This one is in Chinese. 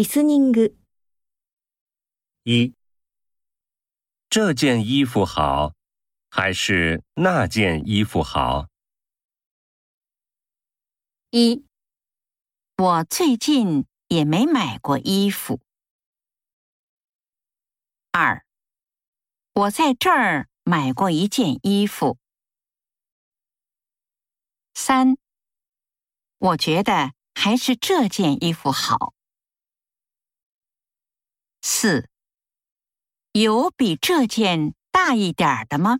リスニング、一，这件衣服好，还是那件衣服好？一，我最近也没买过衣服。二，我在这儿买过一件衣服。三，我觉得还是这件衣服好。 四，有比这件大一点儿的吗？